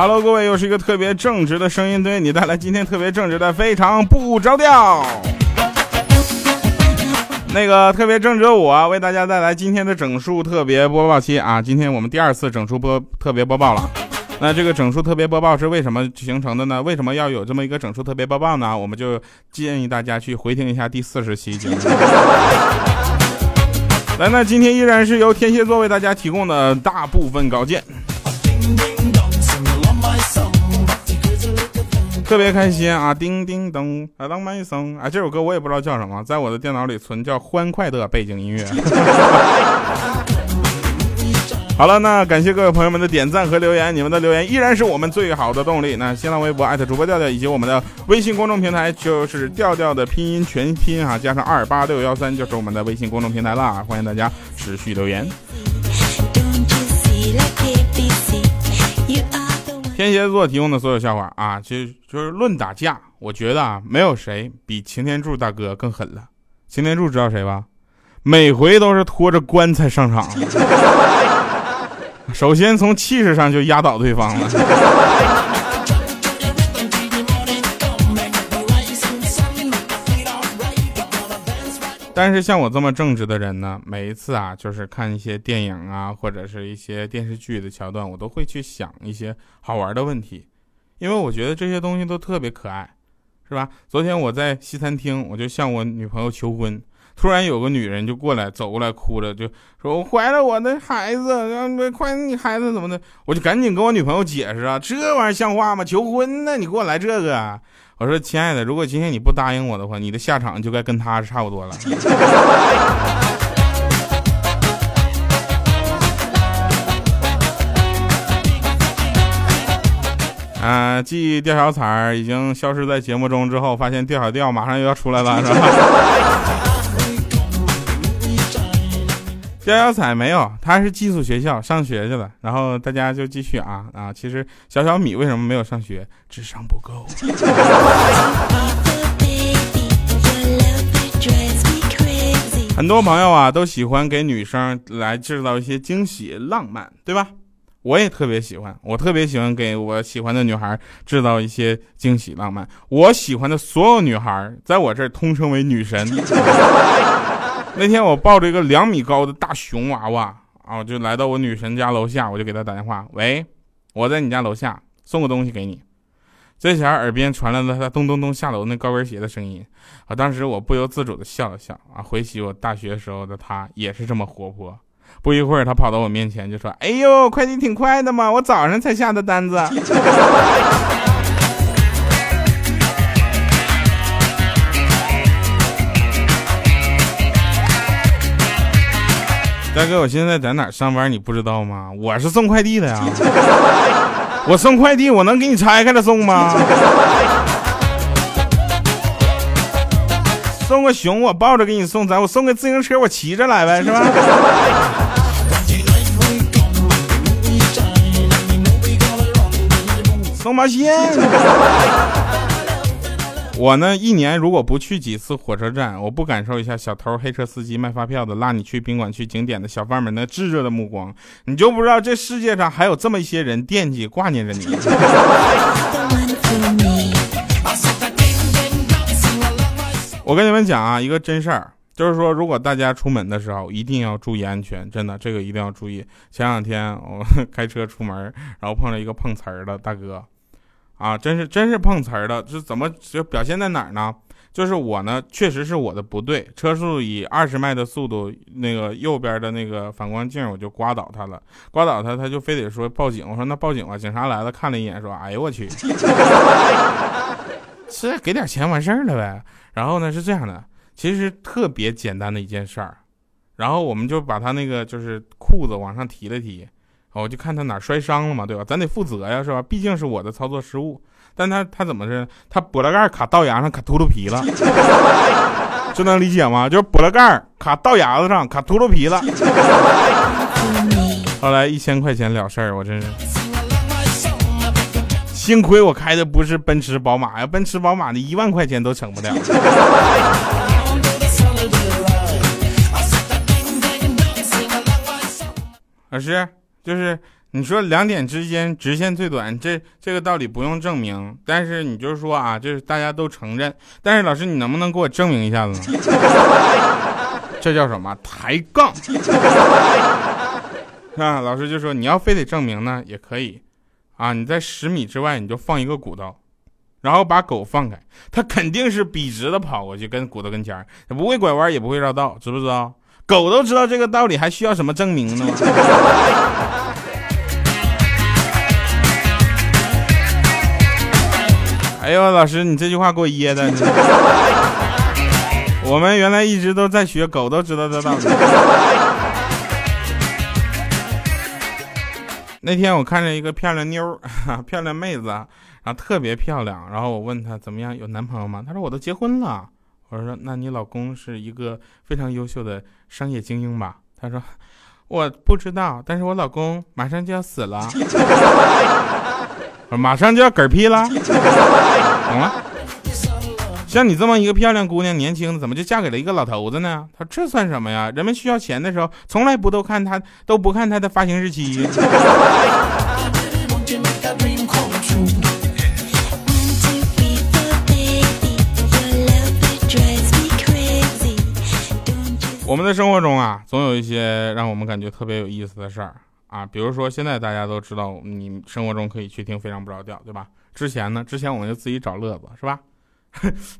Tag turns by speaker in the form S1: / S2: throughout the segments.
S1: Hello，各位，又是一个特别正直的声音，对你带来今天特别正直的非常不着调。那个特别正直的我为大家带来今天的整数特别播报期啊！今天我们第二次整数播特别播报了。那这个整数特别播报是为什么形成的呢？为什么要有这么一个整数特别播报呢？我们就建议大家去回听一下第四十期节目。来，那今天依然是由天蝎座为大家提供的大部分稿件。特别开心啊！叮叮咚，啊当麦松啊！这首歌我也不知道叫什么，在我的电脑里存叫欢快的背景音乐。好了，那感谢各位朋友们的点赞和留言，你们的留言依然是我们最好的动力。那新浪微博艾特主播调调，以及我们的微信公众平台就是调调的拼音全拼啊，加上二八六幺三就是我们的微信公众平台了，欢迎大家持续留言。天蝎座提供的所有笑话啊，其实就是论打架，我觉得啊，没有谁比擎天柱大哥更狠了。擎天柱知道谁吧？每回都是拖着棺材上场，首先从气势上就压倒对方了。但是像我这么正直的人呢，每一次啊，就是看一些电影啊，或者是一些电视剧的桥段，我都会去想一些好玩的问题，因为我觉得这些东西都特别可爱，是吧？昨天我在西餐厅，我就向我女朋友求婚，突然有个女人就过来走过来，哭着就说：“我怀了我的孩子，快你孩子怎么的？”我就赶紧跟我女朋友解释啊，这玩意儿像话吗？求婚呢，你给我来这个。我说，亲爱的，如果今天你不答应我的话，你的下场就该跟他差不多了。啊，继吊小彩儿已经消失在节目中之后，发现吊小调马上又要出来了，是吧？逍小彩没有，他是寄宿学校上学去了。然后大家就继续啊啊！其实小小米为什么没有上学？智商不够。很多朋友啊都喜欢给女生来制造一些惊喜、浪漫，对吧？我也特别喜欢，我特别喜欢给我喜欢的女孩制造一些惊喜、浪漫。我喜欢的所有女孩，在我这儿通称为女神。那天我抱着一个两米高的大熊娃娃啊，就来到我女神家楼下，我就给她打电话，喂，我在你家楼下，送个东西给你。这前耳边传来了她咚咚咚下楼那高跟鞋的声音，啊，当时我不由自主的笑了笑啊，回起我大学时候的她也是这么活泼。不一会儿，她跑到我面前就说：“哎呦，快递挺快的嘛，我早上才下的单子。” 大哥，我现在在哪上班？你不知道吗？我是送快递的呀。我送快递，我能给你拆开了送吗？送个熊，我抱着给你送；咱我送个自行车，我骑着来呗，是吧？送把线。我呢，一年如果不去几次火车站，我不感受一下小偷、黑车司机、卖发票的、拉你去宾馆、去景点的小贩们那炙热的目光，你就不知道这世界上还有这么一些人惦记、挂念着你。我跟你们讲啊，一个真事儿，就是说，如果大家出门的时候一定要注意安全，真的，这个一定要注意。前两天我开车出门，然后碰到一个碰瓷儿的大哥。啊，真是真是碰瓷儿的，这怎么就表现在哪儿呢？就是我呢，确实是我的不对，车速以二十迈的速度，那个右边的那个反光镜我就刮倒他了，刮倒他，他就非得说报警。我说那报警吧，警察来了看了一眼，说哎呦我去，是给点钱完事儿了呗。然后呢是这样的，其实特别简单的一件事儿，然后我们就把他那个就是裤子往上提了提。我就看他哪摔伤了嘛，对吧？咱得负责呀，是吧？毕竟是我的操作失误。但他他怎么是？他玻璃盖卡道牙上卡秃噜皮了，这能理解吗？就是玻璃盖卡道牙子上卡秃噜皮了。后来一千块钱了事儿，我真是幸亏我开的不是奔驰宝马呀，奔驰宝马的一万块钱都省不了。老师。就是你说两点之间直线最短，这这个道理不用证明，但是你就是说啊，就是大家都承认。但是老师，你能不能给我证明一下子呢？这叫什么抬杠？啊，老师就说你要非得证明呢，也可以啊。你在十米之外，你就放一个骨头，然后把狗放开，它肯定是笔直的跑过去，跟骨头跟前儿，不会拐弯，也不会绕道，知不知道？狗都知道这个道理，还需要什么证明呢？哎呦，老师，你这句话给我噎的！我们原来一直都在学，狗都知道这道理。那天我看着一个漂亮妞儿，漂亮妹子，然后特别漂亮，然后我问她怎么样，有男朋友吗？她说我都结婚了。我说那你老公是一个非常优秀的商业精英吧？他说我不知道，但是我老公马上就要死了。马上就要嗝屁了，懂了？像你这么一个漂亮姑娘，年轻的怎么就嫁给了一个老头子呢？他说这算什么呀？人们需要钱的时候，从来不都看他，都不看他的发行日期。我们的生活中啊，总有一些让我们感觉特别有意思的事儿。啊，比如说现在大家都知道，你生活中可以去听《非常不着调》，对吧？之前呢，之前我们就自己找乐子，是吧？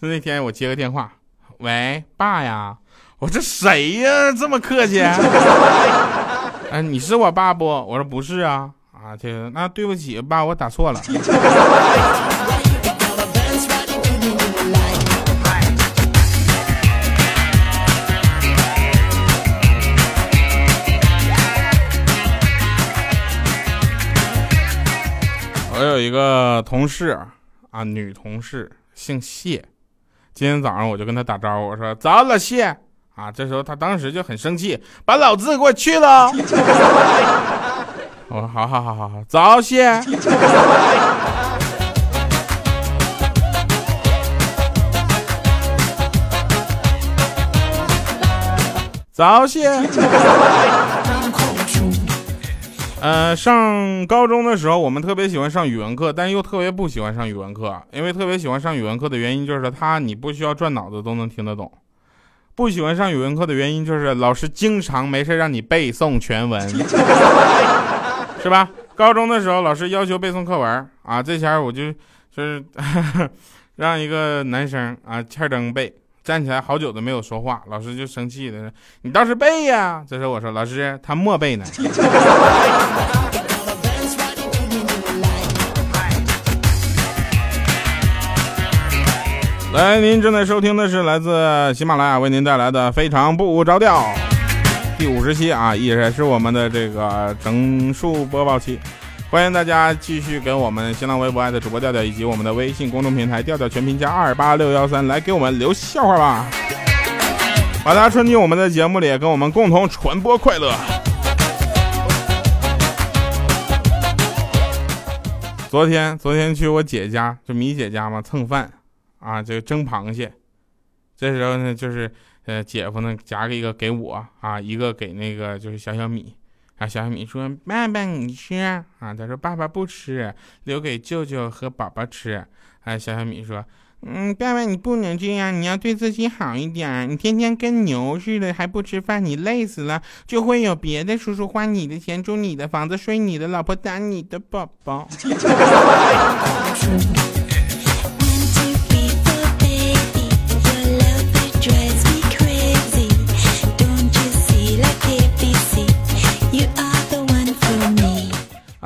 S1: 就那天我接个电话，喂，爸呀，我这谁呀？这么客气？哎，你是我爸不？我说不是啊。啊，这那对不起，爸，我打错了。有一个同事啊，女同事姓谢。今天早上我就跟她打招呼，我说：“早，老谢。”啊，这时候她当时就很生气，把老字给我去了。我说：“好好好好好，早谢。”早谢。呃，上高中的时候，我们特别喜欢上语文课，但又特别不喜欢上语文课。因为特别喜欢上语文课的原因，就是他你不需要转脑子都能听得懂；不喜欢上语文课的原因，就是老师经常没事让你背诵全文，是吧？高中的时候，老师要求背诵课文啊，这前我就就是 让一个男生啊欠灯背。站起来好久都没有说话，老师就生气的说，你倒是背呀！这时候我说：“老师，他默背呢。”来，您正在收听的是来自喜马拉雅为您带来的《非常不着调》第五十期啊，也是我们的这个整数播报期。欢迎大家继续给我们新浪微博爱的主播调调，以及我们的微信公众平台调调全拼加二八六幺三来给我们留笑话吧，把它穿进我们的节目里，跟我们共同传播快乐。昨天，昨天去我姐家，就米姐家嘛，蹭饭啊，就蒸螃蟹。这时候呢，就是呃，姐夫呢夹了一个给我啊，一个给那个就是小小米。啊，小米说：“爸爸，你吃啊？”他说：“爸爸不吃，留给舅舅和宝宝吃。”啊，小小米说：“嗯，爸爸你不能这样，你要对自己好一点。你天天跟牛似的，还不吃饭，你累死了，就会有别的叔叔花你的钱，住你的房子，睡你的老婆，打你的宝宝。”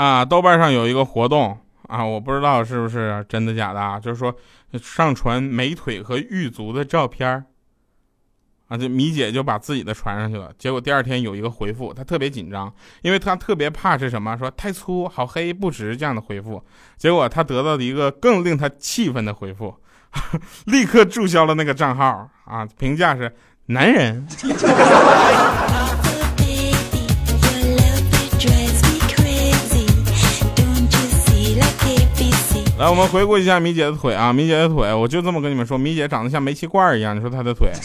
S1: 啊，豆瓣上有一个活动啊，我不知道是不是真的假的啊，就是说上传美腿和玉足的照片啊，这米姐就把自己的传上去了，结果第二天有一个回复，她特别紧张，因为她特别怕是什么，说太粗、好黑、不直这样的回复，结果她得到了一个更令她气愤的回复，立刻注销了那个账号啊，评价是男人。来，我们回顾一下米姐的腿啊，米姐的腿，我就这么跟你们说，米姐长得像煤气罐一样。你说她的腿，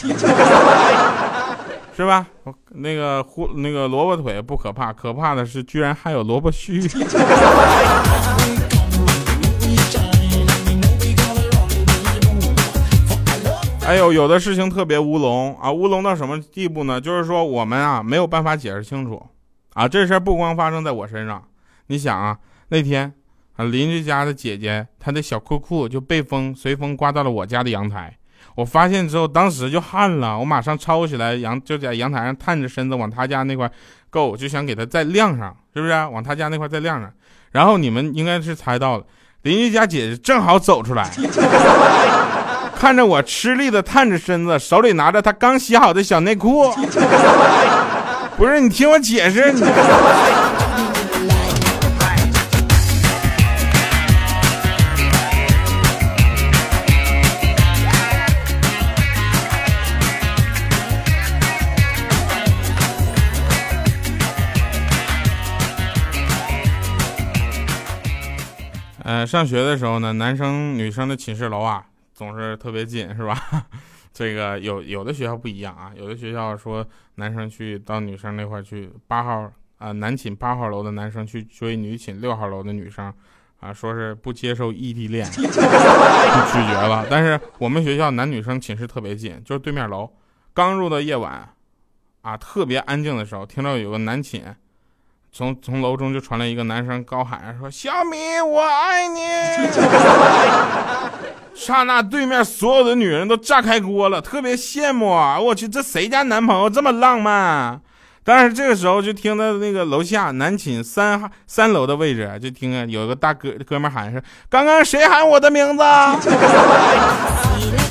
S1: 是吧？那个胡那个萝卜腿不可怕，可怕的是居然还有萝卜须。哎呦，有的事情特别乌龙啊，乌龙到什么地步呢？就是说我们啊没有办法解释清楚啊。这事儿不光发生在我身上，你想啊，那天啊邻居家的姐姐她的小裤裤就被风随风刮到了我家的阳台，我发现之后当时就汗了，我马上抄起来阳就在阳台上探着身子往他家那块够，就想给他再晾上，是不是？往他家那块再晾上。然后你们应该是猜到了，邻居家姐姐正好走出来。看着我吃力的探着身子，手里拿着她刚洗好的小内裤。不是你听我解释，你。呃，上学的时候呢，男生女生的寝室楼啊。总是特别近，是吧？这个有有的学校不一样啊，有的学校说男生去到女生那块去，八号啊男寝八号楼的男生去追女寝六号楼的女生，啊说是不接受异地恋，拒绝了。但是我们学校男女生寝室特别近，就是对面楼。刚入的夜晚，啊特别安静的时候，听到有个男寝，从从楼中就传来一个男生高喊说：“小米，我爱你。”刹那，对面所有的女人都炸开锅了，特别羡慕啊！我去，这谁家男朋友这么浪漫？但是这个时候，就听到那个楼下男寝三三楼的位置，就听见有一个大哥哥们喊是：“刚刚谁喊我的名字？”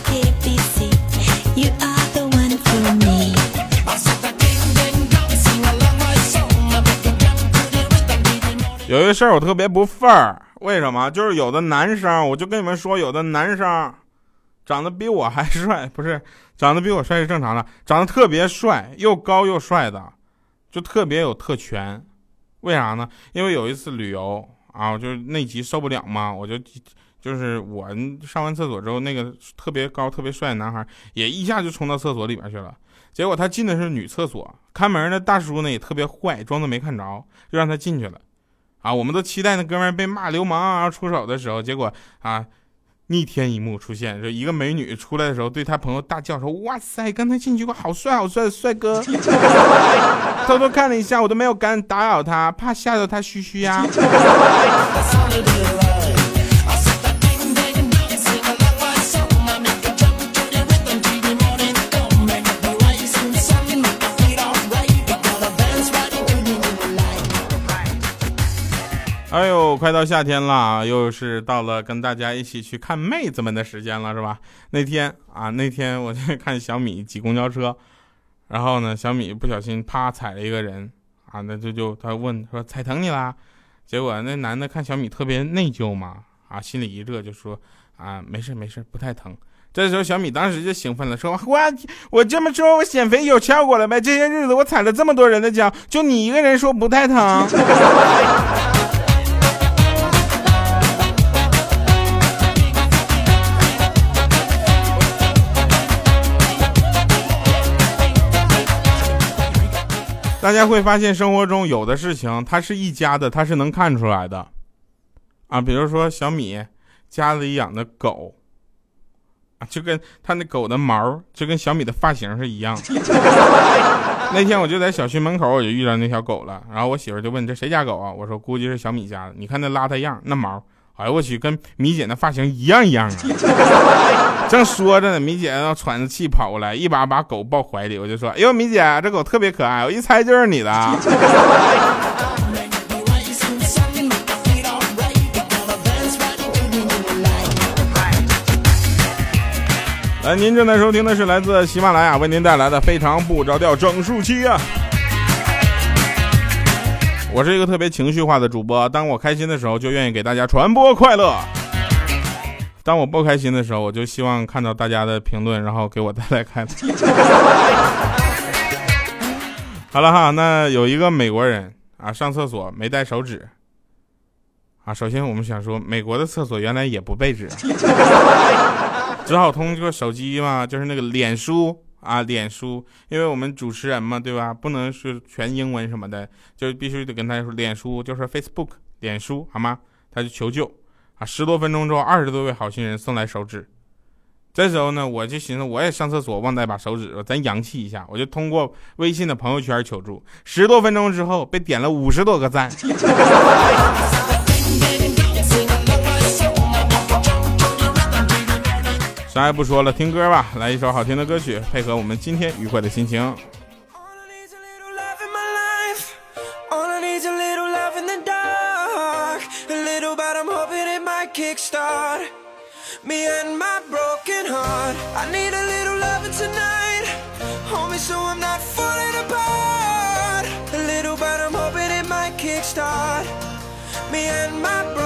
S1: 有一事儿我特别不忿儿。为什么？就是有的男生，我就跟你们说，有的男生长得比我还帅，不是长得比我帅是正常的，长得特别帅，又高又帅的，就特别有特权。为啥呢？因为有一次旅游啊，我就内急受不了嘛，我就就是我上完厕所之后，那个特别高、特别帅的男孩也一下就冲到厕所里边去了。结果他进的是女厕所，看门的大叔呢也特别坏，装作没看着，就让他进去了。啊，我们都期待那哥们被骂流氓啊出手的时候，结果啊，逆天一幕出现，就一个美女出来的时候，对他朋友大叫说：“哇塞，刚才进去过好帅好帅的帅哥！” 偷偷看了一下，我都没有敢打扰他，怕吓到他嘘嘘呀。快到夏天了，又是到了跟大家一起去看妹子们的时间了，是吧？那天啊，那天我在看小米挤公交车，然后呢，小米不小心啪踩了一个人，啊，那就就他问说踩疼你啦？结果那男的看小米特别内疚嘛，啊，心里一热就说啊，没事没事，不太疼。这时候小米当时就兴奋了，说我我这么说，我减肥有效果了呗？这些日子我踩了这么多人的脚，就你一个人说不太疼。大家会发现，生活中有的事情，它是一家的，它是能看出来的，啊，比如说小米家里养的狗，啊，就跟他那狗的毛就跟小米的发型是一样。那天我就在小区门口，我就遇到那条狗了，然后我媳妇就问这谁家狗啊？我说估计是小米家的，你看那邋遢样，那毛。哎呦我去，跟米姐那发型一样一样啊！正说着呢，米姐要喘着气跑过来，一把把狗抱怀里，我就说：“哎呦，米姐，这狗特别可爱，我一猜就是你的。”来，您正在收听的是来自喜马拉雅为您带来的《非常不着调整数期》啊。我是一个特别情绪化的主播，当我开心的时候，就愿意给大家传播快乐；当我不开心的时候，我就希望看到大家的评论，然后给我带来快乐。好了哈，那有一个美国人啊，上厕所没带手纸啊。首先我们想说，美国的厕所原来也不备纸，只好通过手机嘛，就是那个脸书。
S2: 啊，脸书，因为我们主持人嘛，对吧？不能是全英文什么的，就必须得跟他说脸书，就是 Facebook，脸书，好吗？他就求救啊，十多分钟之后，二十多位好心人送来手纸。这时候呢，我就寻思，我也上厕所忘带把手纸，咱洋气一下，我就通过微信的朋友圈求助。十多分钟之后，被点了五十多个赞。啥也不说了，听歌吧，来一首好听的歌曲，配合我们今天愉快的心情。me and my broken heart. I need a little loving tonight. Hold me so I'm not falling apart. A little, but I'm hoping it might kickstart me and my broken heart.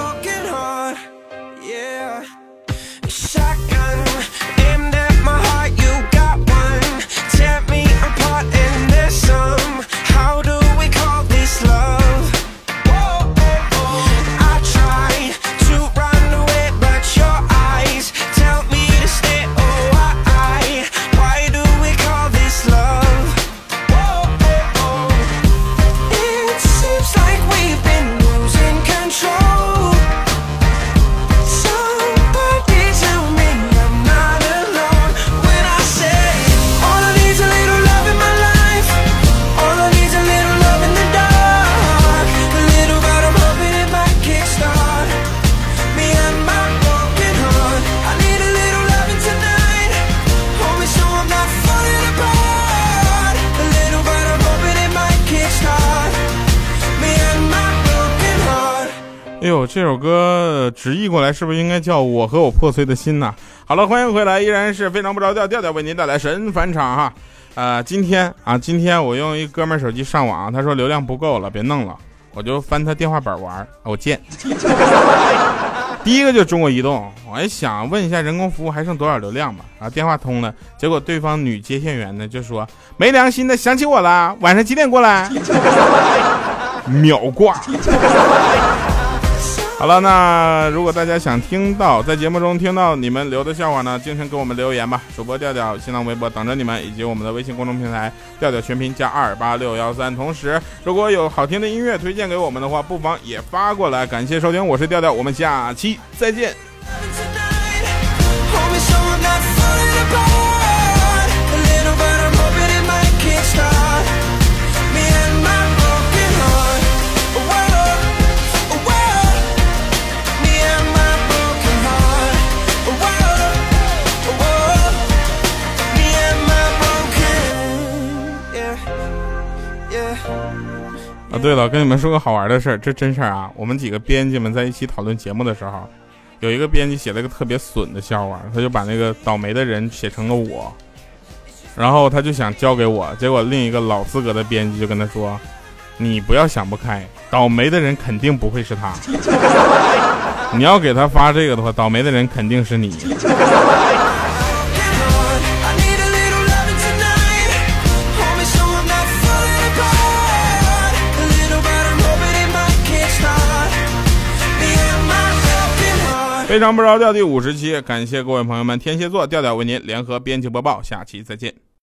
S2: 这首歌直译过来是不是应该叫我和我破碎的心呐？好了，欢迎回来，依然是非常不着调，调调为您带来神返场哈。呃，今天啊，今天我用一哥们手机上网，他说流量不够了，别弄了，我就翻他电话本玩，我贱。第一个就中国移动，我还想问一下人工服务还剩多少流量吧。然后电话通了，结果对方女接线员呢就说没良心的想起我了，晚上几点过来？秒挂。好了，那如果大家想听到在节目中听到你们留的笑话呢，尽情给我们留言吧。主播调调新浪微博等着你们，以及我们的微信公众平台调调全拼加二八六幺三。同时，如果有好听的音乐推荐给我们的话，不妨也发过来。感谢收听，我是调调，我们下期再见。对了，跟你们说个好玩的事儿，这真事儿啊！我们几个编辑们在一起讨论节目的时候，有一个编辑写了个特别损的笑话，他就把那个倒霉的人写成了我，然后他就想交给我，结果另一个老资格的编辑就跟他说：“你不要想不开，倒霉的人肯定不会是他，你要给他发这个的话，倒霉的人肯定是你。”非常不着调第五十期，感谢各位朋友们，天蝎座调调为您联合编辑播报，下期再见。